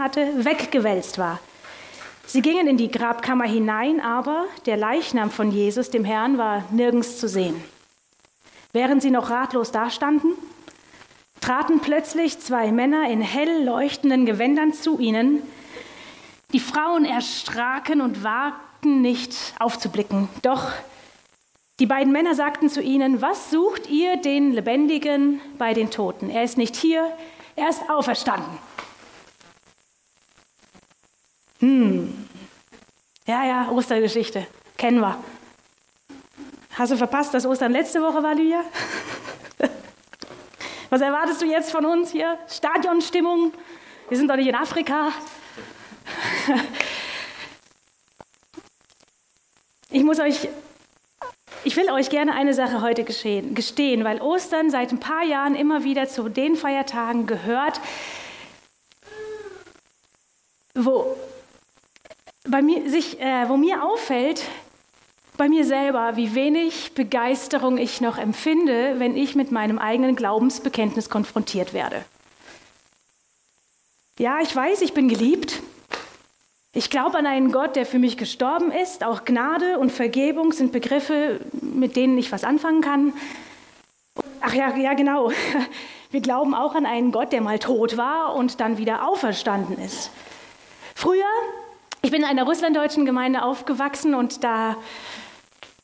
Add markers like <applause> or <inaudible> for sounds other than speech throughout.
hatte, weggewälzt war. Sie gingen in die Grabkammer hinein, aber der Leichnam von Jesus, dem Herrn, war nirgends zu sehen. Während sie noch ratlos dastanden, traten plötzlich zwei Männer in hell leuchtenden Gewändern zu ihnen. Die Frauen erschraken und wagten nicht aufzublicken. Doch die beiden Männer sagten zu ihnen, was sucht ihr den Lebendigen bei den Toten? Er ist nicht hier, er ist auferstanden. Hm. Ja, ja, Ostergeschichte. Kennen wir. Hast du verpasst, dass Ostern letzte Woche war, Lydia? <laughs> Was erwartest du jetzt von uns hier? Stadionstimmung? Wir sind doch nicht in Afrika. <laughs> Ich muss euch, ich will euch gerne eine Sache heute gestehen, weil Ostern seit ein paar Jahren immer wieder zu den Feiertagen gehört, wo, bei mir, sich, äh, wo mir auffällt, bei mir selber, wie wenig Begeisterung ich noch empfinde, wenn ich mit meinem eigenen Glaubensbekenntnis konfrontiert werde. Ja, ich weiß, ich bin geliebt. Ich glaube an einen Gott, der für mich gestorben ist. Auch Gnade und Vergebung sind Begriffe, mit denen ich was anfangen kann. Ach ja, ja, genau. <laughs> Wir glauben auch an einen Gott, der mal tot war und dann wieder auferstanden ist. Früher, ich bin in einer russlanddeutschen Gemeinde aufgewachsen und da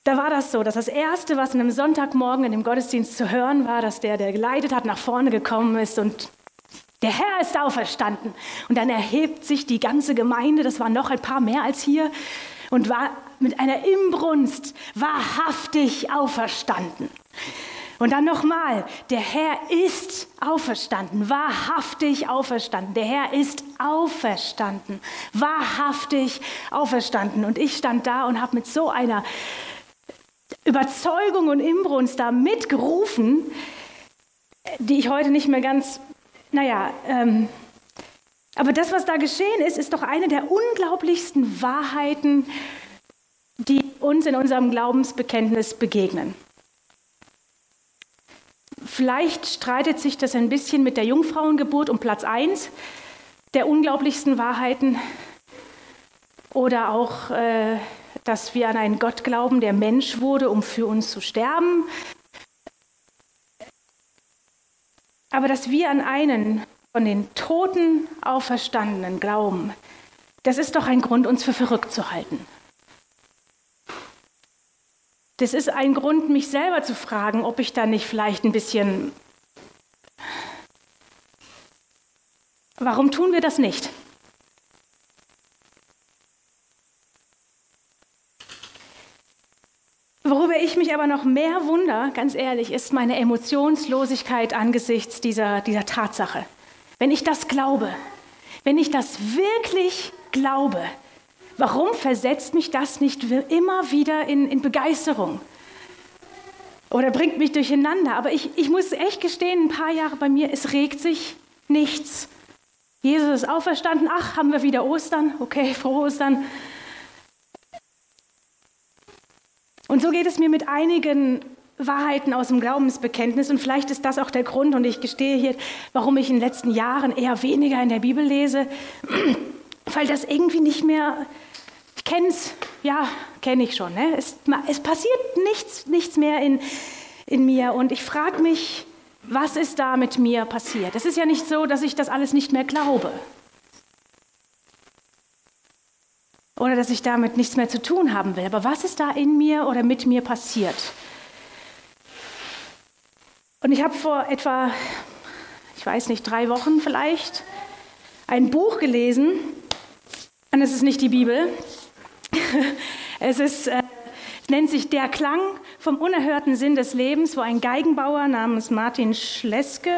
da war das so, dass das Erste, was an einem Sonntagmorgen in dem Gottesdienst zu hören war, dass der, der geleitet hat, nach vorne gekommen ist und der Herr ist auferstanden. Und dann erhebt sich die ganze Gemeinde, das waren noch ein paar mehr als hier, und war mit einer Imbrunst wahrhaftig auferstanden. Und dann nochmal, der Herr ist auferstanden, wahrhaftig auferstanden. Der Herr ist auferstanden, wahrhaftig auferstanden. Und ich stand da und habe mit so einer Überzeugung und Imbrunst da mitgerufen, die ich heute nicht mehr ganz, naja, ähm, aber das, was da geschehen ist, ist doch eine der unglaublichsten Wahrheiten, die uns in unserem Glaubensbekenntnis begegnen. Vielleicht streitet sich das ein bisschen mit der Jungfrauengeburt um Platz 1 der unglaublichsten Wahrheiten oder auch äh, dass wir an einen Gott glauben, der Mensch wurde, um für uns zu sterben. Aber dass wir an einen von den Toten auferstandenen glauben, das ist doch ein Grund, uns für verrückt zu halten. Das ist ein Grund, mich selber zu fragen, ob ich da nicht vielleicht ein bisschen... Warum tun wir das nicht? Worüber ich mich aber noch mehr wunder, ganz ehrlich, ist meine Emotionslosigkeit angesichts dieser, dieser Tatsache. Wenn ich das glaube, wenn ich das wirklich glaube, warum versetzt mich das nicht immer wieder in, in Begeisterung? Oder bringt mich durcheinander? Aber ich, ich muss echt gestehen, ein paar Jahre bei mir, es regt sich nichts. Jesus ist auferstanden, ach, haben wir wieder Ostern, okay, <laughs> frohe Ostern. Und so geht es mir mit einigen Wahrheiten aus dem Glaubensbekenntnis und vielleicht ist das auch der Grund und ich gestehe hier, warum ich in den letzten Jahren eher weniger in der Bibel lese, <clears throat> weil das irgendwie nicht mehr, ich kenne es, ja, kenne ich schon, ne? es, es passiert nichts, nichts mehr in, in mir und ich frage mich, was ist da mit mir passiert? Es ist ja nicht so, dass ich das alles nicht mehr glaube. oder dass ich damit nichts mehr zu tun haben will. Aber was ist da in mir oder mit mir passiert? Und ich habe vor etwa, ich weiß nicht, drei Wochen vielleicht, ein Buch gelesen. Und es ist nicht die Bibel. <laughs> Es ist, äh, nennt sich Der Klang vom unerhörten Sinn des Lebens, wo ein Geigenbauer namens Martin Schleske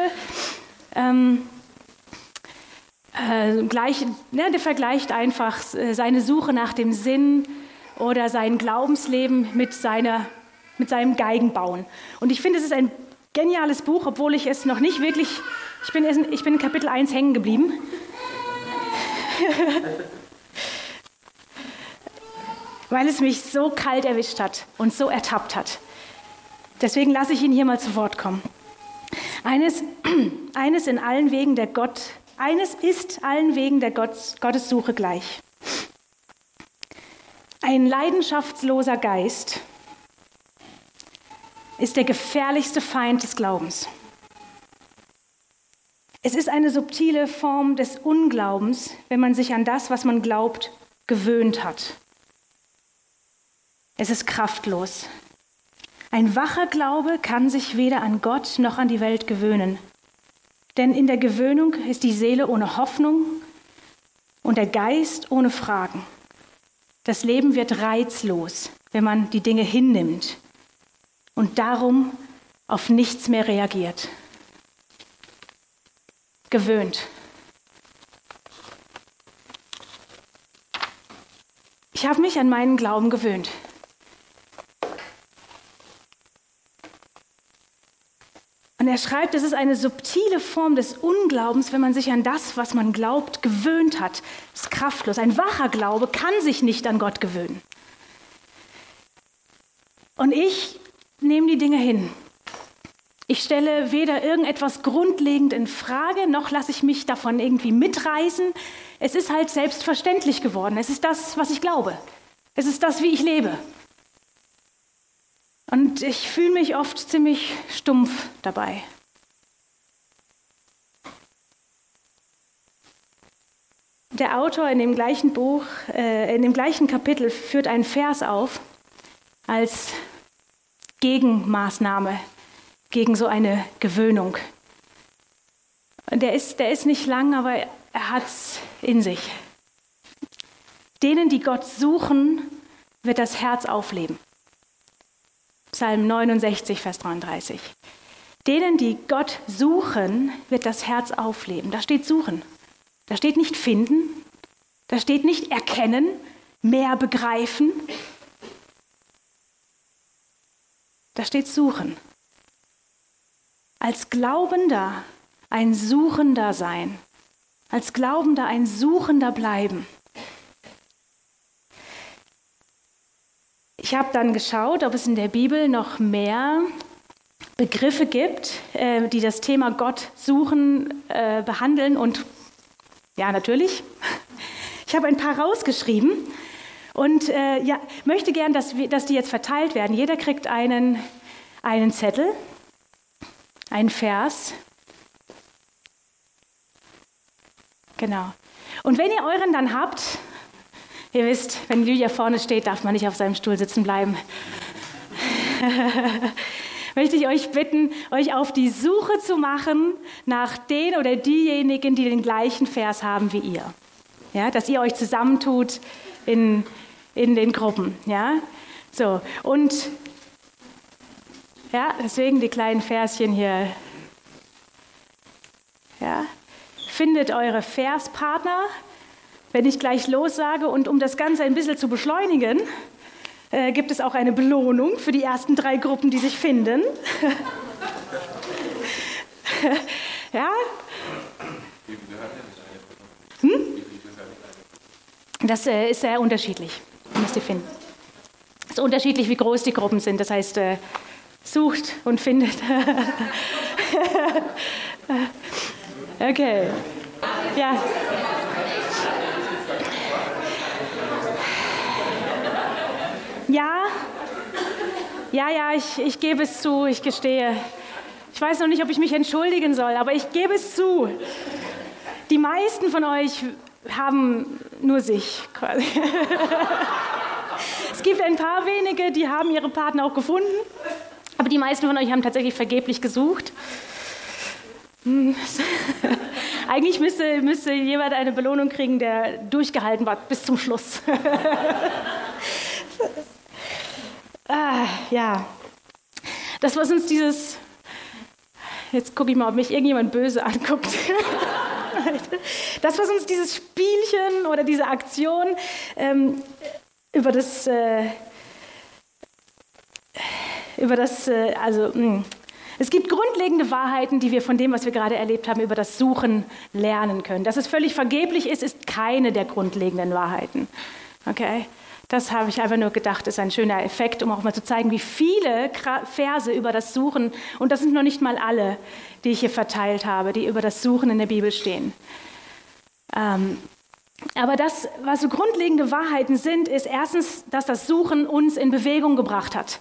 ähm, äh, gleich, ne, der vergleicht einfach äh, seine Suche nach dem Sinn oder sein Glaubensleben mit, seiner, mit seinem Geigenbauen. Und ich finde, es ist ein geniales Buch, obwohl ich es noch nicht wirklich, ich bin, ich bin in Kapitel 1 hängen geblieben. <laughs> Weil es mich so kalt erwischt hat und so ertappt hat. Deswegen lasse ich ihn hier mal zu Wort kommen. Eines, <clears throat> eines in allen Wegen der Gott eines ist allen Wegen der Gottessuche gleich. Ein leidenschaftsloser Geist ist der gefährlichste Feind des Glaubens. Es ist eine subtile Form des Unglaubens, wenn man sich an das, was man glaubt, gewöhnt hat. Es ist kraftlos. Ein wacher Glaube kann sich weder an Gott noch an die Welt gewöhnen. Denn in der Gewöhnung ist die Seele ohne Hoffnung und der Geist ohne Fragen. Das Leben wird reizlos, wenn man die Dinge hinnimmt und darum auf nichts mehr reagiert. Gewöhnt. Ich habe mich an meinen Glauben gewöhnt. Er schreibt, es ist eine subtile Form des Unglaubens, wenn man sich an das, was man glaubt, gewöhnt hat. Es ist kraftlos. Ein wacher Glaube kann sich nicht an Gott gewöhnen. Und ich nehme die Dinge hin. Ich stelle weder irgendetwas grundlegend in Frage, noch lasse ich mich davon irgendwie mitreißen. Es ist halt selbstverständlich geworden. Es ist das, was ich glaube. Es ist das, wie ich lebe. Und ich fühle mich oft ziemlich stumpf dabei. Der Autor in dem gleichen Buch, äh, in dem gleichen Kapitel führt einen Vers auf als Gegenmaßnahme gegen so eine Gewöhnung. Der ist, der ist nicht lang, aber er hat es in sich. Denen, die Gott suchen, wird das Herz aufleben. Psalm 69, Vers 33. Denen, die Gott suchen, wird das Herz aufleben. Da steht suchen. Da steht nicht finden. Da steht nicht erkennen, mehr begreifen. Da steht suchen. Als Glaubender ein Suchender sein. Als Glaubender ein Suchender bleiben. Ich habe dann geschaut, ob es in der Bibel noch mehr Begriffe gibt, äh, die das Thema Gott suchen, äh, behandeln und ja, natürlich. <laughs> Ich habe ein paar rausgeschrieben und äh, ja, möchte gern, dass, wir, dass die jetzt verteilt werden. Jeder kriegt einen, einen Zettel, einen Vers. Genau. Und wenn ihr euren dann habt, Ihr wisst, wenn Lydia vorne steht, darf man nicht auf seinem Stuhl sitzen bleiben. <laughs> Möchte ich euch bitten, euch auf die Suche zu machen nach den oder diejenigen, die den gleichen Vers haben wie ihr. Ja, dass ihr euch zusammentut in, in den Gruppen. Ja? So, und ja, deswegen die kleinen Verschen hier. Ja? Findet eure Verspartner, wenn ich gleich lossage und um das Ganze ein bisschen zu beschleunigen, äh, gibt es auch eine Belohnung für die ersten drei Gruppen, die sich finden. <laughs> ja? Hm? Das äh, ist sehr unterschiedlich, müsst ihr finden. Es ist unterschiedlich, wie groß die Gruppen sind. Das heißt, äh, sucht und findet. <laughs> okay. Ja, ja, ja, ich, ich gebe es zu, ich gestehe. Ich weiß noch nicht, ob ich mich entschuldigen soll, aber ich gebe es zu. Die meisten von euch haben nur sich quasi. <laughs> es gibt ein paar wenige, die haben ihre Partner auch gefunden, aber die meisten von euch haben tatsächlich vergeblich gesucht. Hm. <laughs> Eigentlich müsste, müsste jemand eine Belohnung kriegen, der durchgehalten war bis zum Schluss. <laughs> Ah, ja. Das, was uns dieses. Jetzt gucke ich mal, ob mich irgendjemand böse anguckt. <laughs> das, was uns dieses Spielchen oder diese Aktion ähm, über das. Äh, über das, äh, also, mh. Hm, es gibt grundlegende Wahrheiten, die wir von dem, was wir gerade erlebt haben, über das Suchen lernen können. Dass es völlig vergeblich ist, ist keine der grundlegenden Wahrheiten. Okay? Das habe ich einfach nur gedacht, ist ein schöner Effekt, um auch mal zu zeigen, wie viele Verse über das Suchen, und das sind noch nicht mal alle, die ich hier verteilt habe, die über das Suchen in der Bibel stehen. Ähm, aber das, was so grundlegende Wahrheiten sind, ist erstens, dass das Suchen uns in Bewegung gebracht hat.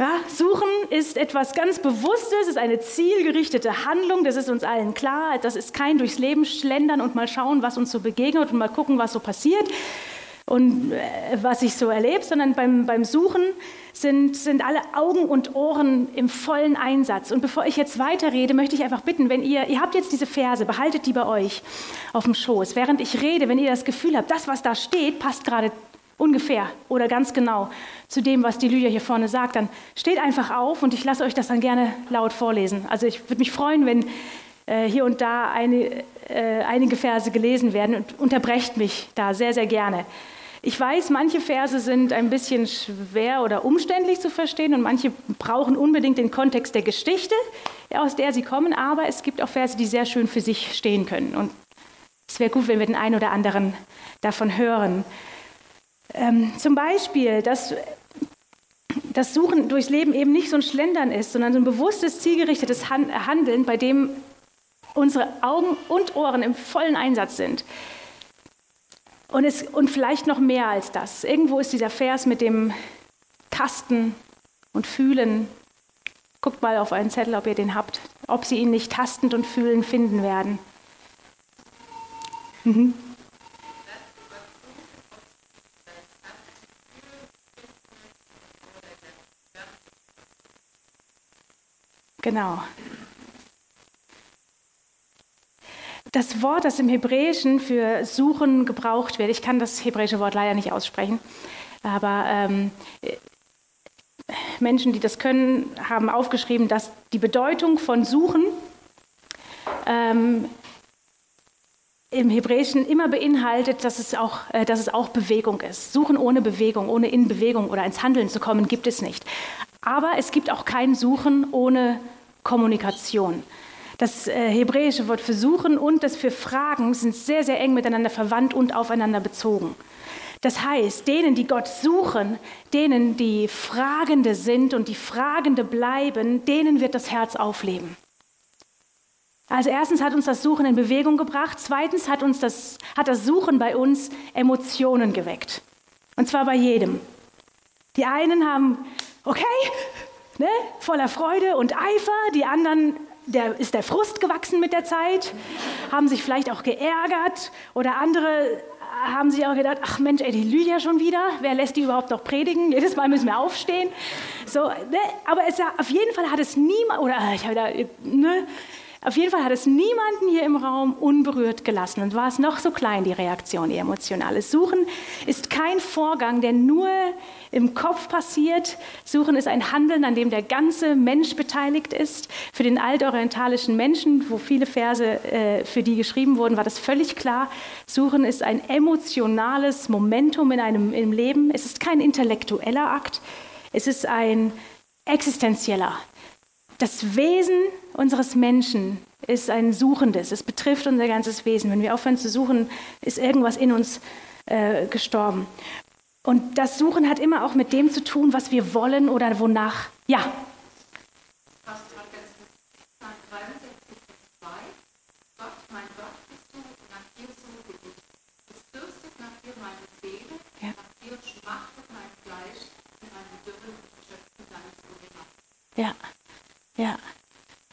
Ja, Suchen ist etwas ganz Bewusstes, ist eine zielgerichtete Handlung, das ist uns allen klar. Das ist kein durchs Leben schlendern und mal schauen, was uns so begegnet und mal gucken, was so passiert und äh, was ich so erlebe, sondern beim, beim Suchen sind, sind alle Augen und Ohren im vollen Einsatz. Und bevor ich jetzt weiterrede, möchte ich einfach bitten, wenn ihr, ihr habt jetzt diese Verse, behaltet die bei euch auf dem Schoß. Während ich rede, wenn ihr das Gefühl habt, das, was da steht, passt gerade ungefähr oder ganz genau zu dem, was die Lydia hier vorne sagt, dann steht einfach auf und ich lasse euch das dann gerne laut vorlesen. Also ich würde mich freuen, wenn hier und da eine, äh, einige Verse gelesen werden und unterbrecht mich da sehr, sehr gerne. Ich weiß, manche Verse sind ein bisschen schwer oder umständlich zu verstehen und manche brauchen unbedingt den Kontext der Geschichte, aus der sie kommen, aber es gibt auch Verse, die sehr schön für sich stehen können. Und es wäre gut, wenn wir den einen oder anderen davon hören. Ähm, zum Beispiel, dass das Suchen durchs Leben eben nicht so ein Schlendern ist, sondern so ein bewusstes, zielgerichtetes Handeln, bei dem unsere Augen und Ohren im vollen Einsatz sind. Und, es, und vielleicht noch mehr als das. Irgendwo ist dieser Vers mit dem Tasten und Fühlen. Guckt mal auf einen Zettel, ob ihr den habt, ob sie ihn nicht tastend und fühlen finden werden. Mhm. Genau. Das Wort, das im Hebräischen für suchen gebraucht wird, ich kann das hebräische Wort leider nicht aussprechen, aber ähm, Menschen, die das können, haben aufgeschrieben, dass die Bedeutung von suchen ähm, im Hebräischen immer beinhaltet, dass es, auch, äh, dass es auch Bewegung ist. Suchen ohne Bewegung, ohne in Bewegung oder ins Handeln zu kommen, gibt es nicht. Aber es gibt auch kein Suchen ohne Kommunikation. Das äh, hebräische Wort für suchen und das für fragen sind sehr, sehr eng miteinander verwandt und aufeinander bezogen. Das heißt, denen, die Gott suchen, denen, die Fragende sind und die Fragende bleiben, denen wird das Herz aufleben. Also erstens hat uns das Suchen in Bewegung gebracht, zweitens hat uns das, hat das Suchen bei uns Emotionen geweckt. Und zwar bei jedem. Die einen haben, okay, ne, voller Freude und Eifer. Die anderen, der, ist der Frust gewachsen mit der Zeit, haben sich vielleicht auch geärgert oder andere haben sich auch gedacht, ach Mensch, ey, die Lydia schon wieder, wer lässt die überhaupt noch predigen? Jedes Mal müssen wir aufstehen. So, ne? Aber es, auf jeden Fall hat es niemand, oder ich habe da, ne? Auf jeden Fall hat es niemanden hier im Raum unberührt gelassen und war es noch so klein, die Reaktion, die emotionale. Suchen ist kein Vorgang, der nur im Kopf passiert. Suchen ist ein Handeln, an dem der ganze Mensch beteiligt ist. Für den altorientalischen Menschen, wo viele Verse äh, für die geschrieben wurden, war das völlig klar. Suchen ist ein emotionales Momentum in einem im Leben. Es ist kein intellektueller Akt. Es ist ein existenzieller das Wesen unseres Menschen ist ein suchendes. Es betrifft unser ganzes Wesen. Wenn wir aufhören zu suchen, ist irgendwas in uns äh, gestorben. Und das Suchen hat immer auch mit dem zu tun, was wir wollen oder wonach. Ja. Ja. Ja,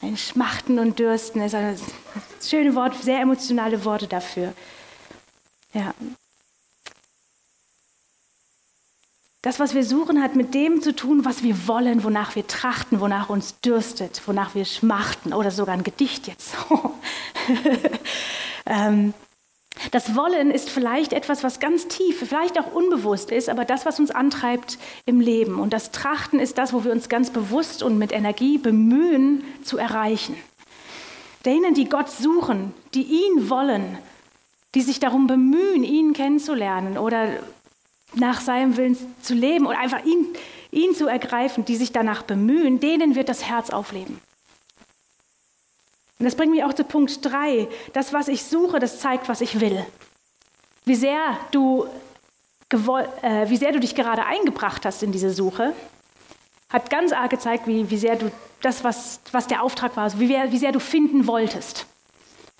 ein Schmachten und Dürsten ist ein schönes Wort, sehr emotionale Worte dafür. Ja. Das, was wir suchen, hat mit dem zu tun, was wir wollen, wonach wir trachten, wonach uns dürstet, wonach wir schmachten oder sogar ein Gedicht jetzt. <laughs> ähm, das Wollen ist vielleicht etwas, was ganz tief, vielleicht auch unbewusst ist, aber das, was uns antreibt im Leben. Und das Trachten ist das, wo wir uns ganz bewusst und mit Energie bemühen zu erreichen. Denen, die Gott suchen, die ihn wollen, die sich darum bemühen, ihn kennenzulernen oder nach seinem Willen zu leben oder einfach ihn, ihn zu ergreifen, die sich danach bemühen, denen wird das Herz aufleben. Und das bringt mich auch zu Punkt 3. Das, was ich suche, das zeigt, was ich will. Wie sehr du, äh, wie sehr du dich gerade eingebracht hast in diese Suche, hat ganz arg gezeigt, wie, wie sehr du das, was, was der Auftrag war, also wie, wie sehr du finden wolltest.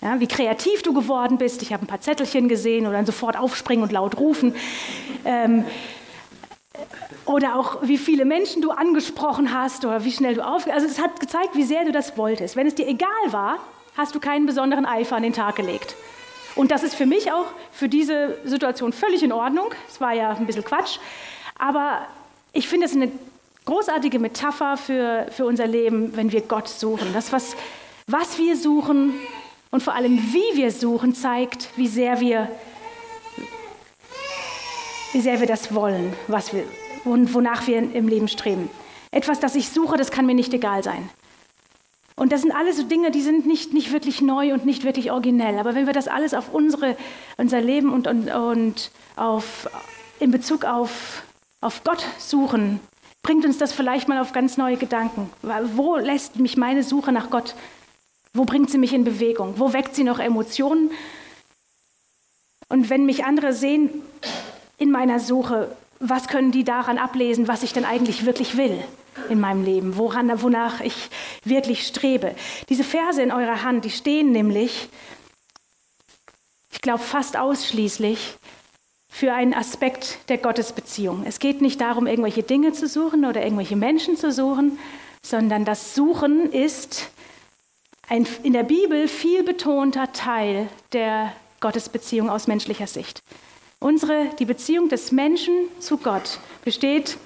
Ja, wie kreativ du geworden bist. Ich habe ein paar Zettelchen gesehen oder dann sofort aufspringen und laut rufen. Ähm, oder auch wie viele Menschen du angesprochen hast oder wie schnell du auf. Also es hat gezeigt, wie sehr du das wolltest. Wenn es dir egal war, hast du keinen besonderen Eifer an den Tag gelegt. Und das ist für mich auch für diese Situation völlig in Ordnung. Es war ja ein bisschen Quatsch. Aber ich finde es eine großartige Metapher für, für unser Leben, wenn wir Gott suchen. Das, was, was wir suchen und vor allem wie wir suchen, zeigt, wie sehr wir, wie sehr wir das wollen, was wir, wonach wir im Leben streben. Etwas, das ich suche, das kann mir nicht egal sein. Und das sind alles so Dinge, die sind nicht, nicht wirklich neu und nicht wirklich originell. Aber wenn wir das alles auf unsere, unser Leben und, und, und auf, in Bezug auf, auf Gott suchen, bringt uns das vielleicht mal auf ganz neue Gedanken. Wo lässt mich meine Suche nach Gott, wo bringt sie mich in Bewegung? Wo weckt sie noch Emotionen? Und wenn mich andere sehen in meiner Suche, was können die daran ablesen, was ich denn eigentlich wirklich will? in meinem Leben, woran, wonach ich wirklich strebe. Diese Verse in eurer Hand, die stehen nämlich, ich glaube, fast ausschließlich für einen Aspekt der Gottesbeziehung. Es geht nicht darum, irgendwelche Dinge zu suchen oder irgendwelche Menschen zu suchen, sondern das Suchen ist ein in der Bibel viel betonter Teil der Gottesbeziehung aus menschlicher Sicht. Unsere, die Beziehung des Menschen zu Gott besteht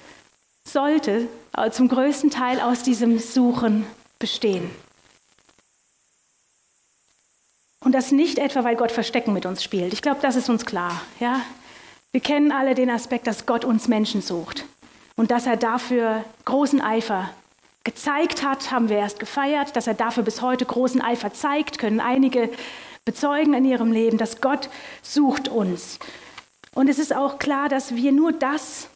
sollte zum größten Teil aus diesem Suchen bestehen. Und das nicht etwa, weil Gott Verstecken mit uns spielt. Ich glaube, das ist uns klar. Ja? Wir kennen alle den Aspekt, dass Gott uns Menschen sucht und dass er dafür großen Eifer gezeigt hat, haben wir erst gefeiert, dass er dafür bis heute großen Eifer zeigt, können einige bezeugen in ihrem Leben, dass Gott sucht uns. Und es ist auch klar, dass wir nur das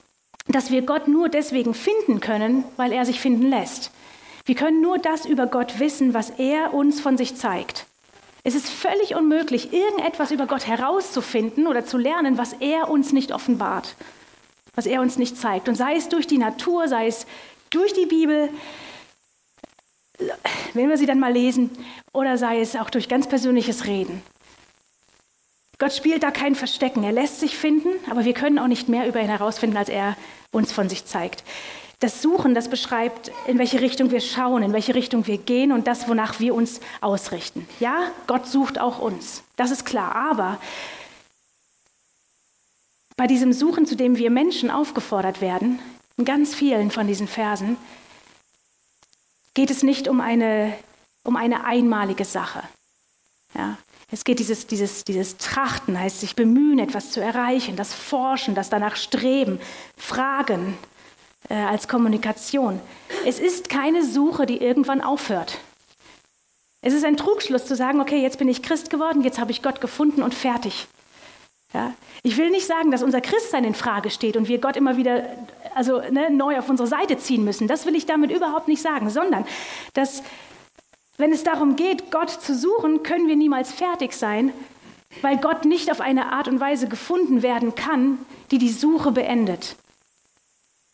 dass wir Gott nur deswegen finden können, weil er sich finden lässt. Wir können nur das über Gott wissen, was er uns von sich zeigt. Es ist völlig unmöglich, irgendetwas über Gott herauszufinden oder zu lernen, was er uns nicht offenbart, was er uns nicht zeigt. Und sei es durch die Natur, sei es durch die Bibel, wenn wir sie dann mal lesen, oder sei es auch durch ganz persönliches Reden. Gott spielt da kein Verstecken. Er lässt sich finden, aber wir können auch nicht mehr über ihn herausfinden, als er uns von sich zeigt. Das Suchen, das beschreibt, in welche Richtung wir schauen, in welche Richtung wir gehen und das, wonach wir uns ausrichten. Ja, Gott sucht auch uns. Das ist klar. Aber bei diesem Suchen, zu dem wir Menschen aufgefordert werden, in ganz vielen von diesen Versen, geht es nicht um eine, um eine einmalige Sache. Ja, es geht dieses, dieses, dieses Trachten, heißt sich bemühen, etwas zu erreichen, das Forschen, das danach Streben, Fragen äh, als Kommunikation. Es ist keine Suche, die irgendwann aufhört. Es ist ein Trugschluss zu sagen, okay, jetzt bin ich Christ geworden, jetzt habe ich Gott gefunden und fertig. Ja? Ich will nicht sagen, dass unser Christsein in Frage steht und wir Gott immer wieder also, ne, neu auf unsere Seite ziehen müssen. Das will ich damit überhaupt nicht sagen, sondern dass wenn es darum geht, Gott zu suchen, können wir niemals fertig sein, weil Gott nicht auf eine Art und Weise gefunden werden kann, die die Suche beendet.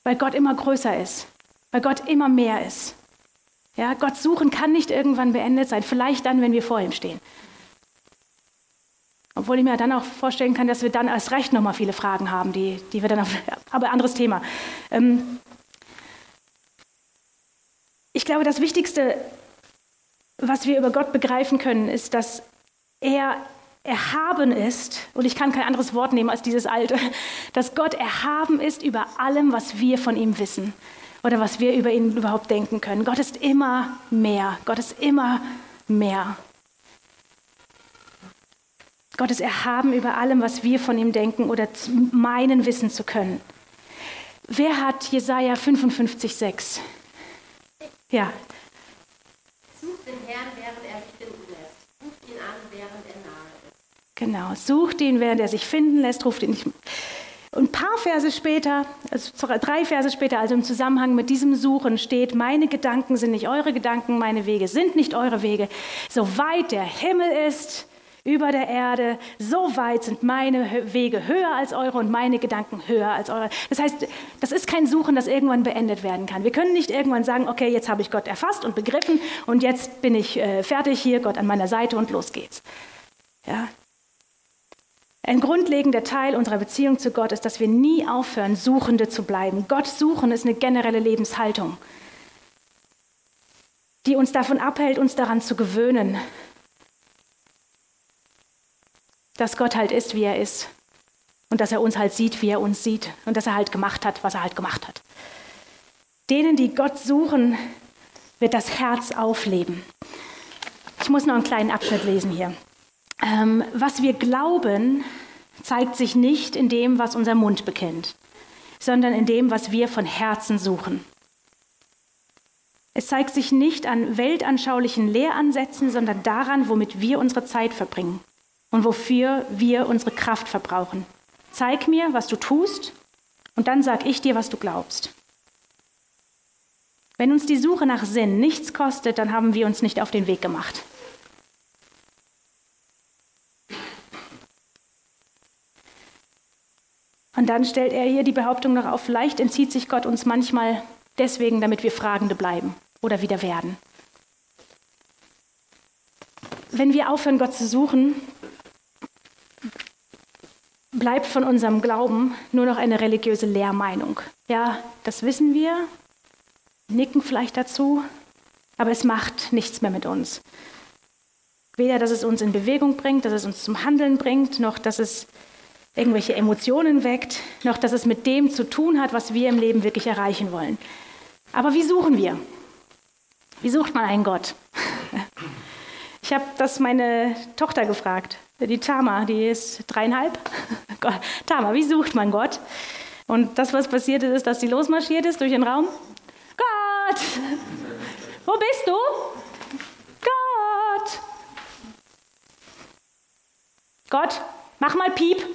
Weil Gott immer größer ist, weil Gott immer mehr ist. Ja, Gott suchen kann nicht irgendwann beendet sein, vielleicht dann, wenn wir vor ihm stehen. Obwohl ich mir dann auch vorstellen kann, dass wir dann erst recht nochmal viele Fragen haben, die, die wir dann auf, <laughs> aber anderes Thema. Ähm ich glaube, das Wichtigste was wir über Gott begreifen können, ist, dass er erhaben ist, und ich kann kein anderes Wort nehmen als dieses alte, <laughs> dass Gott erhaben ist über allem, was wir von ihm wissen oder was wir über ihn überhaupt denken können. Gott ist immer mehr. Gott ist immer mehr. Gott ist erhaben über allem, was wir von ihm denken oder meinen wissen zu können. Wer hat Jesaja 55,6? Ja, Herrn, während er sich finden lässt. Ruft ihn an, während er nahe ist. Genau, sucht ihn, während er sich finden lässt, ruft ihn nicht. Und ein paar Verse später, also drei Verse später, also im Zusammenhang mit diesem Suchen steht, meine Gedanken sind nicht eure Gedanken, meine Wege sind nicht eure Wege. So weit der Himmel ist über der Erde. So weit sind meine Wege höher als eure und meine Gedanken höher als eure. Das heißt, das ist kein Suchen, das irgendwann beendet werden kann. Wir können nicht irgendwann sagen, okay, jetzt habe ich Gott erfasst und begriffen und jetzt bin ich äh, fertig hier, Gott an meiner Seite und los geht's. Ja, ein grundlegender Teil unserer Beziehung zu Gott ist, dass wir nie aufhören, Suchende zu bleiben. Gott suchen ist eine generelle Lebenshaltung, die uns davon abhält, uns daran zu gewöhnen, dass Gott halt ist, wie er ist. Und dass er uns halt sieht, wie er uns sieht. Und dass er halt gemacht hat, was er halt gemacht hat. Denen, die Gott suchen, wird das Herz aufleben. Ich muss noch einen kleinen Abschnitt lesen hier. Ähm, was wir glauben, zeigt sich nicht in dem, was unser Mund bekennt, sondern in dem, was wir von Herzen suchen. Es zeigt sich nicht an weltanschaulichen Lehransätzen, sondern daran, womit wir unsere Zeit verbringen und wofür wir unsere Kraft verbrauchen. Zeig mir, was du tust, und dann sag ich dir, was du glaubst. Wenn uns die Suche nach Sinn nichts kostet, dann haben wir uns nicht auf den Weg gemacht. Und dann stellt er hier die Behauptung noch auf, vielleicht entzieht sich Gott uns manchmal deswegen, damit wir Fragende bleiben oder wieder werden. Wenn wir aufhören, Gott zu suchen, bleibt von unserem Glauben nur noch eine religiöse Lehrmeinung. Ja, das wissen wir, nicken vielleicht dazu, aber es macht nichts mehr mit uns. Weder, dass es uns in Bewegung bringt, dass es uns zum Handeln bringt, noch dass es irgendwelche Emotionen weckt, noch dass es mit dem zu tun hat, was wir im Leben wirklich erreichen wollen. Aber wie suchen wir? Wie sucht man einen Gott? <laughs> Ich habe das meine Tochter gefragt. Die Tama, die ist dreieinhalb. Tama, wie sucht man Gott? Und das, was passiert ist, ist, dass sie losmarschiert ist durch den Raum. Gott! Wo bist du? Gott! Gott, mach mal Piep. <laughs>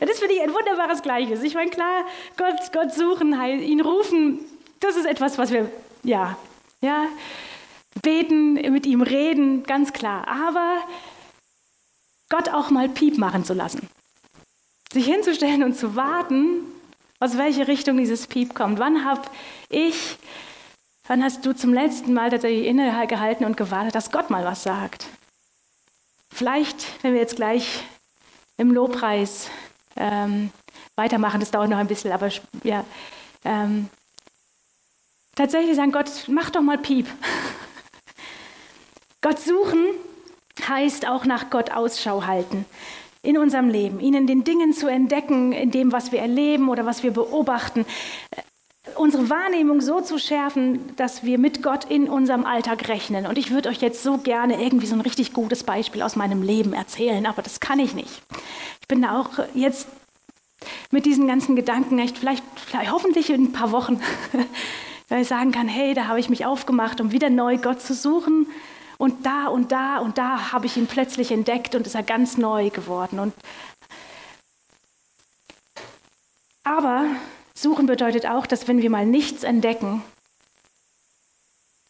das finde ich ein wunderbares Gleichnis. Ich meine, klar, Gott, Gott suchen, ihn rufen, das ist etwas, was wir, ja, ja, beten, mit ihm reden, ganz klar. Aber Gott auch mal Piep machen zu lassen. Sich hinzustellen und zu warten, aus welche Richtung dieses Piep kommt. Wann habe ich, wann hast du zum letzten Mal tatsächlich innegehalten und gewartet, dass Gott mal was sagt? Vielleicht, wenn wir jetzt gleich im Lobpreis ähm, weitermachen, das dauert noch ein bisschen, aber ja, ähm, tatsächlich sagen, Gott, mach doch mal Piep. <laughs> Gott suchen heißt auch nach Gott Ausschau halten in unserem Leben, ihn in den Dingen zu entdecken, in dem, was wir erleben oder was wir beobachten, unsere Wahrnehmung so zu schärfen, dass wir mit Gott in unserem Alltag rechnen. Und ich würde euch jetzt so gerne irgendwie so ein richtig gutes Beispiel aus meinem Leben erzählen, aber das kann ich nicht. Ich bin da auch jetzt mit diesen ganzen Gedanken echt vielleicht, vielleicht hoffentlich in ein paar Wochen, <laughs> weil ich sagen kann, hey, da habe ich mich aufgemacht, um wieder neu Gott zu suchen und da und da und da habe ich ihn plötzlich entdeckt und ist er ganz neu geworden. Und aber suchen bedeutet auch, dass wenn wir mal nichts entdecken,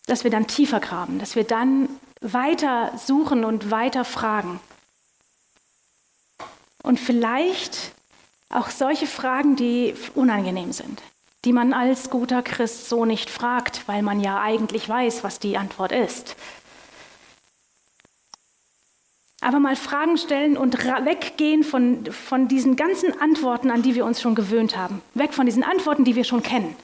dass wir dann tiefer graben, dass wir dann weiter suchen und weiter fragen. Und vielleicht auch solche Fragen, die unangenehm sind, die man als guter Christ so nicht fragt, weil man ja eigentlich weiß, was die Antwort ist. Aber mal Fragen stellen und weggehen von, von diesen ganzen Antworten, an die wir uns schon gewöhnt haben. Weg von diesen Antworten, die wir schon kennen.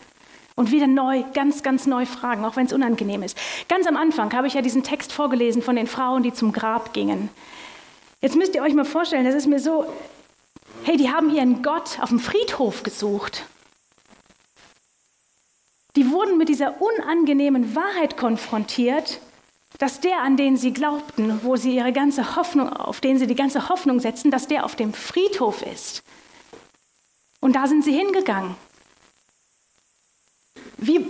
Und wieder neu, ganz, ganz neu fragen, auch wenn es unangenehm ist. Ganz am Anfang habe ich ja diesen Text vorgelesen von den Frauen, die zum Grab gingen. Jetzt müsst ihr euch mal vorstellen, das ist mir so, hey, die haben ihren Gott auf dem Friedhof gesucht. Die wurden mit dieser unangenehmen Wahrheit konfrontiert, dass der, an den sie glaubten, wo sie ihre ganze Hoffnung, auf den sie die ganze Hoffnung setzen, dass der auf dem Friedhof ist. Und da sind sie hingegangen. Wie,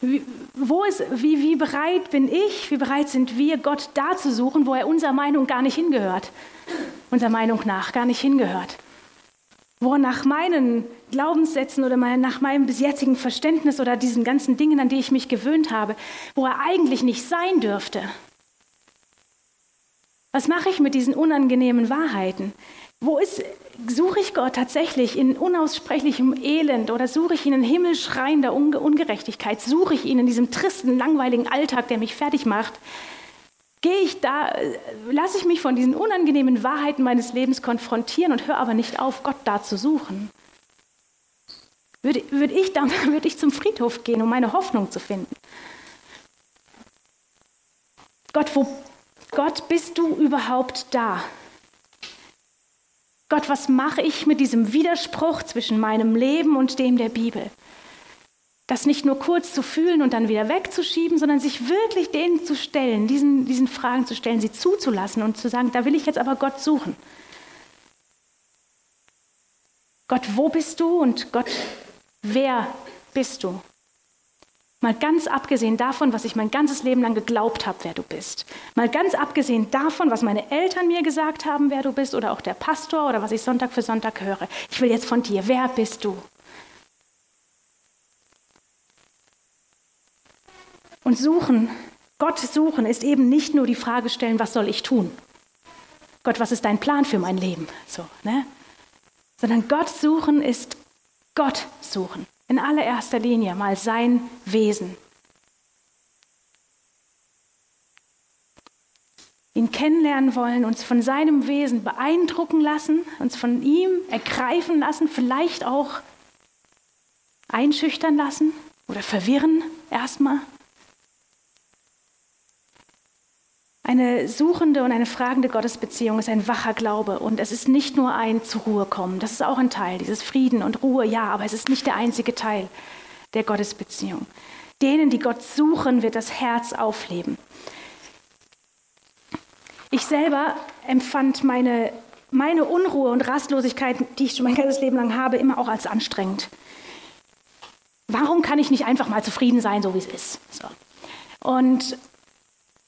wie, wo ist, wie, wie bereit bin ich, wie bereit sind wir, Gott da zu suchen, wo er unserer Meinung gar nicht hingehört, unserer Meinung nach gar nicht hingehört. Wo nach meinen Glaubenssätzen oder nach meinem bis jetzigen Verständnis oder diesen ganzen Dingen, an die ich mich gewöhnt habe, wo er eigentlich nicht sein dürfte. Was mache ich mit diesen unangenehmen Wahrheiten? Wo ist, suche ich Gott tatsächlich in unaussprechlichem Elend oder suche ich ihn in himmelschreiender Ungerechtigkeit? Suche ich ihn in diesem tristen, langweiligen Alltag, der mich fertig macht? Gehe ich da, lasse ich mich von diesen unangenehmen Wahrheiten meines Lebens konfrontieren und höre aber nicht auf, Gott da zu suchen? Würde, würde, ich, dann, <laughs> würde ich zum Friedhof gehen, um meine Hoffnung zu finden? Gott, wo, Gott, bist du überhaupt da? Gott, was mache ich mit diesem Widerspruch zwischen meinem Leben und dem der Bibel? Das nicht nur kurz zu fühlen und dann wieder wegzuschieben, sondern sich wirklich denen zu stellen, diesen, diesen Fragen zu stellen, sie zuzulassen und zu sagen, da will ich jetzt aber Gott suchen. Gott, wo bist du? Und Gott, wer bist du? Mal ganz abgesehen davon, was ich mein ganzes Leben lang geglaubt habe, wer du bist. Mal ganz abgesehen davon, was meine Eltern mir gesagt haben, wer du bist, oder auch der Pastor oder was ich Sonntag für Sonntag höre. Ich will jetzt von dir, wer bist du? Und suchen, Gott suchen, ist eben nicht nur die Frage stellen, was soll ich tun? Gott, was ist dein Plan für mein Leben? So, ne? Sondern Gott suchen ist Gott suchen in allererster Linie mal sein Wesen. Ihn kennenlernen wollen, uns von seinem Wesen beeindrucken lassen, uns von ihm ergreifen lassen, vielleicht auch einschüchtern lassen oder verwirren erstmal. Eine suchende und eine fragende Gottesbeziehung ist ein wacher Glaube und es ist nicht nur ein zur Ruhe kommen. Das ist auch ein Teil, dieses Frieden und Ruhe, ja, aber es ist nicht der einzige Teil der Gottesbeziehung. Denen, die Gott suchen, wird das Herz aufleben. Ich selber empfand meine, meine Unruhe und Rastlosigkeit, die ich schon mein ganzes Leben lang habe, immer auch als anstrengend. Warum kann ich nicht einfach mal zufrieden sein, so wie es ist? So. Und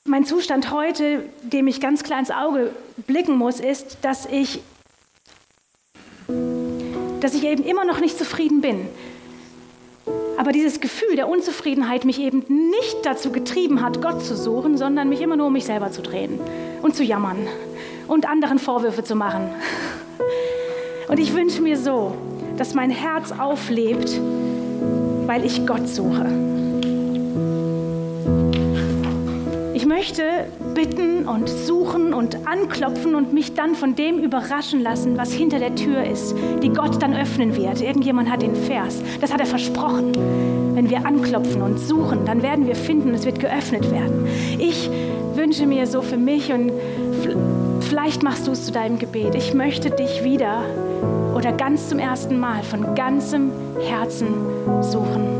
mein Zustand heute, dem ich ganz klar ins Auge blicken muss, ist, dass ich, dass ich eben immer noch nicht zufrieden bin. Aber dieses Gefühl der Unzufriedenheit mich eben nicht dazu getrieben hat, Gott zu suchen, sondern mich immer nur um mich selber zu drehen und zu jammern und anderen Vorwürfe zu machen. Und ich wünsche mir so, dass mein Herz auflebt, weil ich Gott suche. Möchte bitten und suchen und anklopfen und mich dann von dem überraschen lassen, was hinter der Tür ist, die Gott dann öffnen wird. Irgendjemand hat den Vers. Das hat er versprochen. Wenn wir anklopfen und suchen, dann werden wir finden, es wird geöffnet werden. Ich wünsche mir so für mich und vielleicht machst du es zu deinem Gebet. Ich möchte dich wieder oder ganz zum ersten Mal von ganzem Herzen suchen.